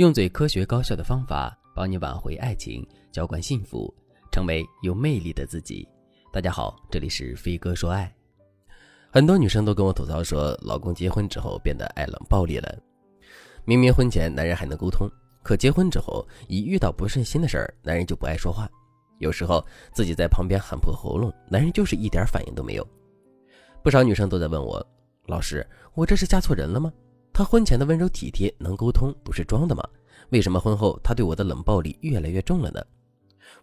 用最科学高效的方法帮你挽回爱情，浇灌幸福，成为有魅力的自己。大家好，这里是飞哥说爱。很多女生都跟我吐槽说，老公结婚之后变得爱冷暴力了。明明婚前男人还能沟通，可结婚之后一遇到不顺心的事儿，男人就不爱说话。有时候自己在旁边喊破喉咙，男人就是一点反应都没有。不少女生都在问我，老师，我这是嫁错人了吗？他婚前的温柔体贴能沟通，不是装的吗？为什么婚后他对我的冷暴力越来越重了呢？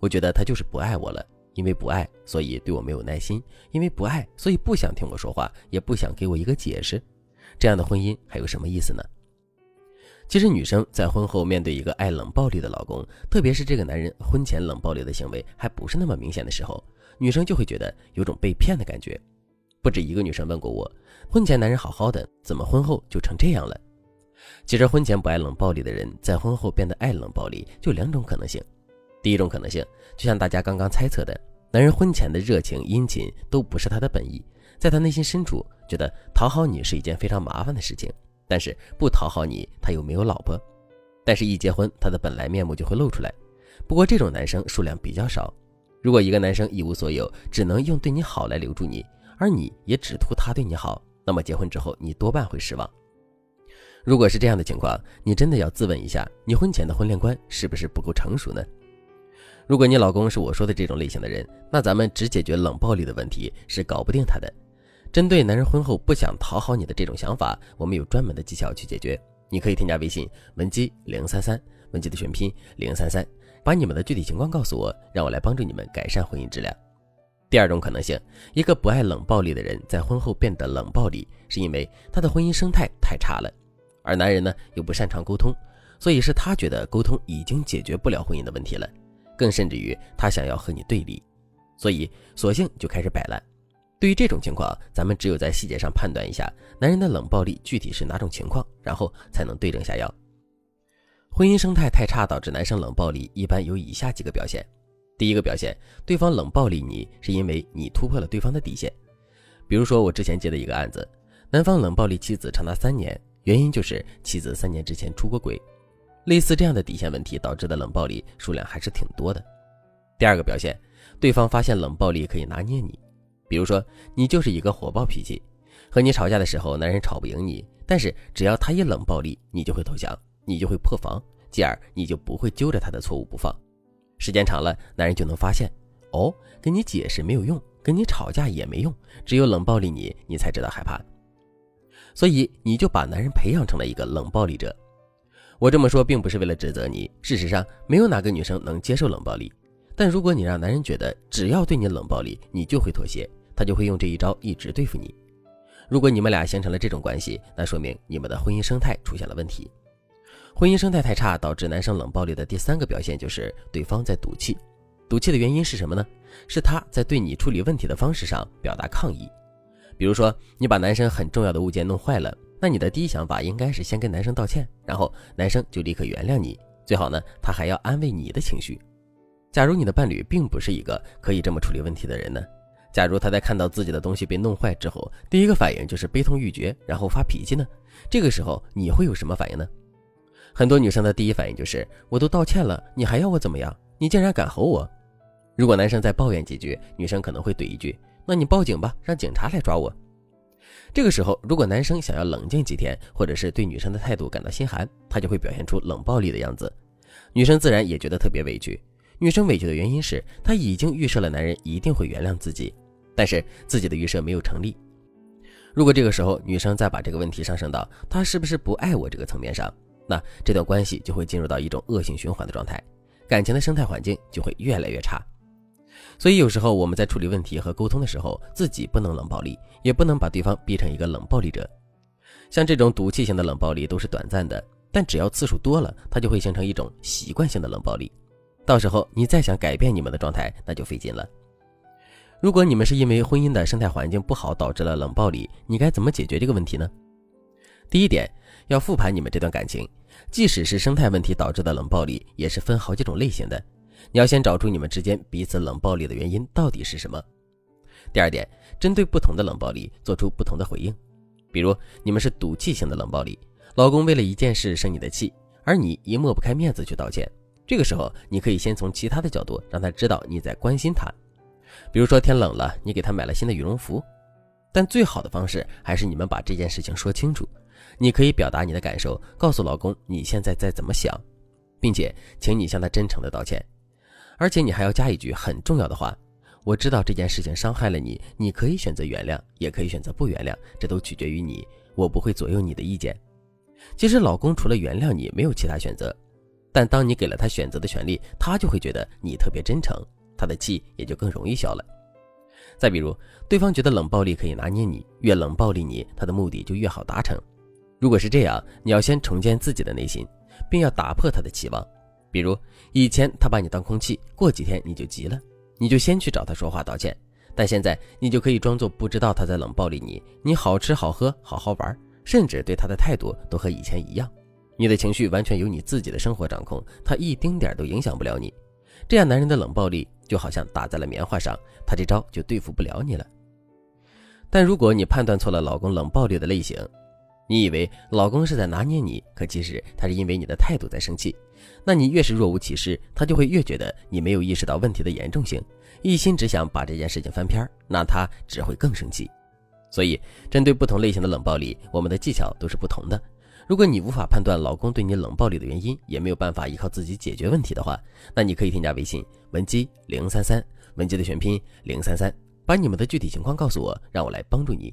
我觉得他就是不爱我了，因为不爱，所以对我没有耐心；因为不爱，所以不想听我说话，也不想给我一个解释。这样的婚姻还有什么意思呢？其实，女生在婚后面对一个爱冷暴力的老公，特别是这个男人婚前冷暴力的行为还不是那么明显的时候，女生就会觉得有种被骗的感觉。不止一个女生问过我，婚前男人好好的，怎么婚后就成这样了？其实婚前不爱冷暴力的人，在婚后变得爱冷暴力，就两种可能性。第一种可能性，就像大家刚刚猜测的，男人婚前的热情殷勤都不是他的本意，在他内心深处觉得讨好你是一件非常麻烦的事情，但是不讨好你，他又没有老婆，但是一结婚，他的本来面目就会露出来。不过这种男生数量比较少。如果一个男生一无所有，只能用对你好来留住你。而你也只图他对你好，那么结婚之后你多半会失望。如果是这样的情况，你真的要自问一下，你婚前的婚恋观是不是不够成熟呢？如果你老公是我说的这种类型的人，那咱们只解决冷暴力的问题是搞不定他的。针对男人婚后不想讨好你的这种想法，我们有专门的技巧去解决。你可以添加微信文姬零三三，文姬的全拼零三三，把你们的具体情况告诉我，让我来帮助你们改善婚姻质量。第二种可能性，一个不爱冷暴力的人在婚后变得冷暴力，是因为他的婚姻生态太差了，而男人呢又不擅长沟通，所以是他觉得沟通已经解决不了婚姻的问题了，更甚至于他想要和你对立，所以索性就开始摆烂。对于这种情况，咱们只有在细节上判断一下男人的冷暴力具体是哪种情况，然后才能对症下药。婚姻生态太差导致男生冷暴力，一般有以下几个表现。第一个表现，对方冷暴力你，是因为你突破了对方的底线。比如说我之前接的一个案子，男方冷暴力妻子长达三年，原因就是妻子三年之前出过轨。类似这样的底线问题导致的冷暴力数量还是挺多的。第二个表现，对方发现冷暴力可以拿捏你，比如说你就是一个火爆脾气，和你吵架的时候，男人吵不赢你，但是只要他一冷暴力，你就会投降，你就会破防，继而你就不会揪着他的错误不放。时间长了，男人就能发现，哦，跟你解释没有用，跟你吵架也没用，只有冷暴力你，你才知道害怕。所以你就把男人培养成了一个冷暴力者。我这么说并不是为了指责你，事实上没有哪个女生能接受冷暴力。但如果你让男人觉得只要对你冷暴力，你就会妥协，他就会用这一招一直对付你。如果你们俩形成了这种关系，那说明你们的婚姻生态出现了问题。婚姻生态太差，导致男生冷暴力的第三个表现就是对方在赌气。赌气的原因是什么呢？是他在对你处理问题的方式上表达抗议。比如说，你把男生很重要的物件弄坏了，那你的第一想法应该是先跟男生道歉，然后男生就立刻原谅你。最好呢，他还要安慰你的情绪。假如你的伴侣并不是一个可以这么处理问题的人呢？假如他在看到自己的东西被弄坏之后，第一个反应就是悲痛欲绝，然后发脾气呢？这个时候你会有什么反应呢？很多女生的第一反应就是：我都道歉了，你还要我怎么样？你竟然敢吼我！如果男生再抱怨几句，女生可能会怼一句：“那你报警吧，让警察来抓我。”这个时候，如果男生想要冷静几天，或者是对女生的态度感到心寒，他就会表现出冷暴力的样子，女生自然也觉得特别委屈。女生委屈的原因是她已经预设了男人一定会原谅自己，但是自己的预设没有成立。如果这个时候女生再把这个问题上升到他是不是不爱我这个层面上，那这段关系就会进入到一种恶性循环的状态，感情的生态环境就会越来越差。所以有时候我们在处理问题和沟通的时候，自己不能冷暴力，也不能把对方逼成一个冷暴力者。像这种赌气型的冷暴力都是短暂的，但只要次数多了，它就会形成一种习惯性的冷暴力。到时候你再想改变你们的状态，那就费劲了。如果你们是因为婚姻的生态环境不好导致了冷暴力，你该怎么解决这个问题呢？第一点。要复盘你们这段感情，即使是生态问题导致的冷暴力，也是分好几种类型的。你要先找出你们之间彼此冷暴力的原因到底是什么。第二点，针对不同的冷暴力做出不同的回应。比如你们是赌气型的冷暴力，老公为了一件事生你的气，而你一抹不开面子去道歉。这个时候，你可以先从其他的角度让他知道你在关心他，比如说天冷了，你给他买了新的羽绒服。但最好的方式还是你们把这件事情说清楚。你可以表达你的感受，告诉老公你现在在怎么想，并且请你向他真诚的道歉。而且你还要加一句很重要的话：我知道这件事情伤害了你，你可以选择原谅，也可以选择不原谅，这都取决于你，我不会左右你的意见。其实老公除了原谅你，没有其他选择。但当你给了他选择的权利，他就会觉得你特别真诚，他的气也就更容易消了。再比如，对方觉得冷暴力可以拿捏你，越冷暴力你，他的目的就越好达成。如果是这样，你要先重建自己的内心，并要打破他的期望。比如以前他把你当空气，过几天你就急了，你就先去找他说话道歉。但现在你就可以装作不知道他在冷暴力你，你好吃好喝好好玩，甚至对他的态度都和以前一样。你的情绪完全由你自己的生活掌控，他一丁点都影响不了你。这样男人的冷暴力就好像打在了棉花上，他这招就对付不了你了。但如果你判断错了老公冷暴力的类型，你以为老公是在拿捏你，可其实他是因为你的态度在生气。那你越是若无其事，他就会越觉得你没有意识到问题的严重性，一心只想把这件事情翻篇，那他只会更生气。所以，针对不同类型的冷暴力，我们的技巧都是不同的。如果你无法判断老公对你冷暴力的原因，也没有办法依靠自己解决问题的话，那你可以添加微信文姬零三三，文姬的全拼零三三，把你们的具体情况告诉我，让我来帮助你。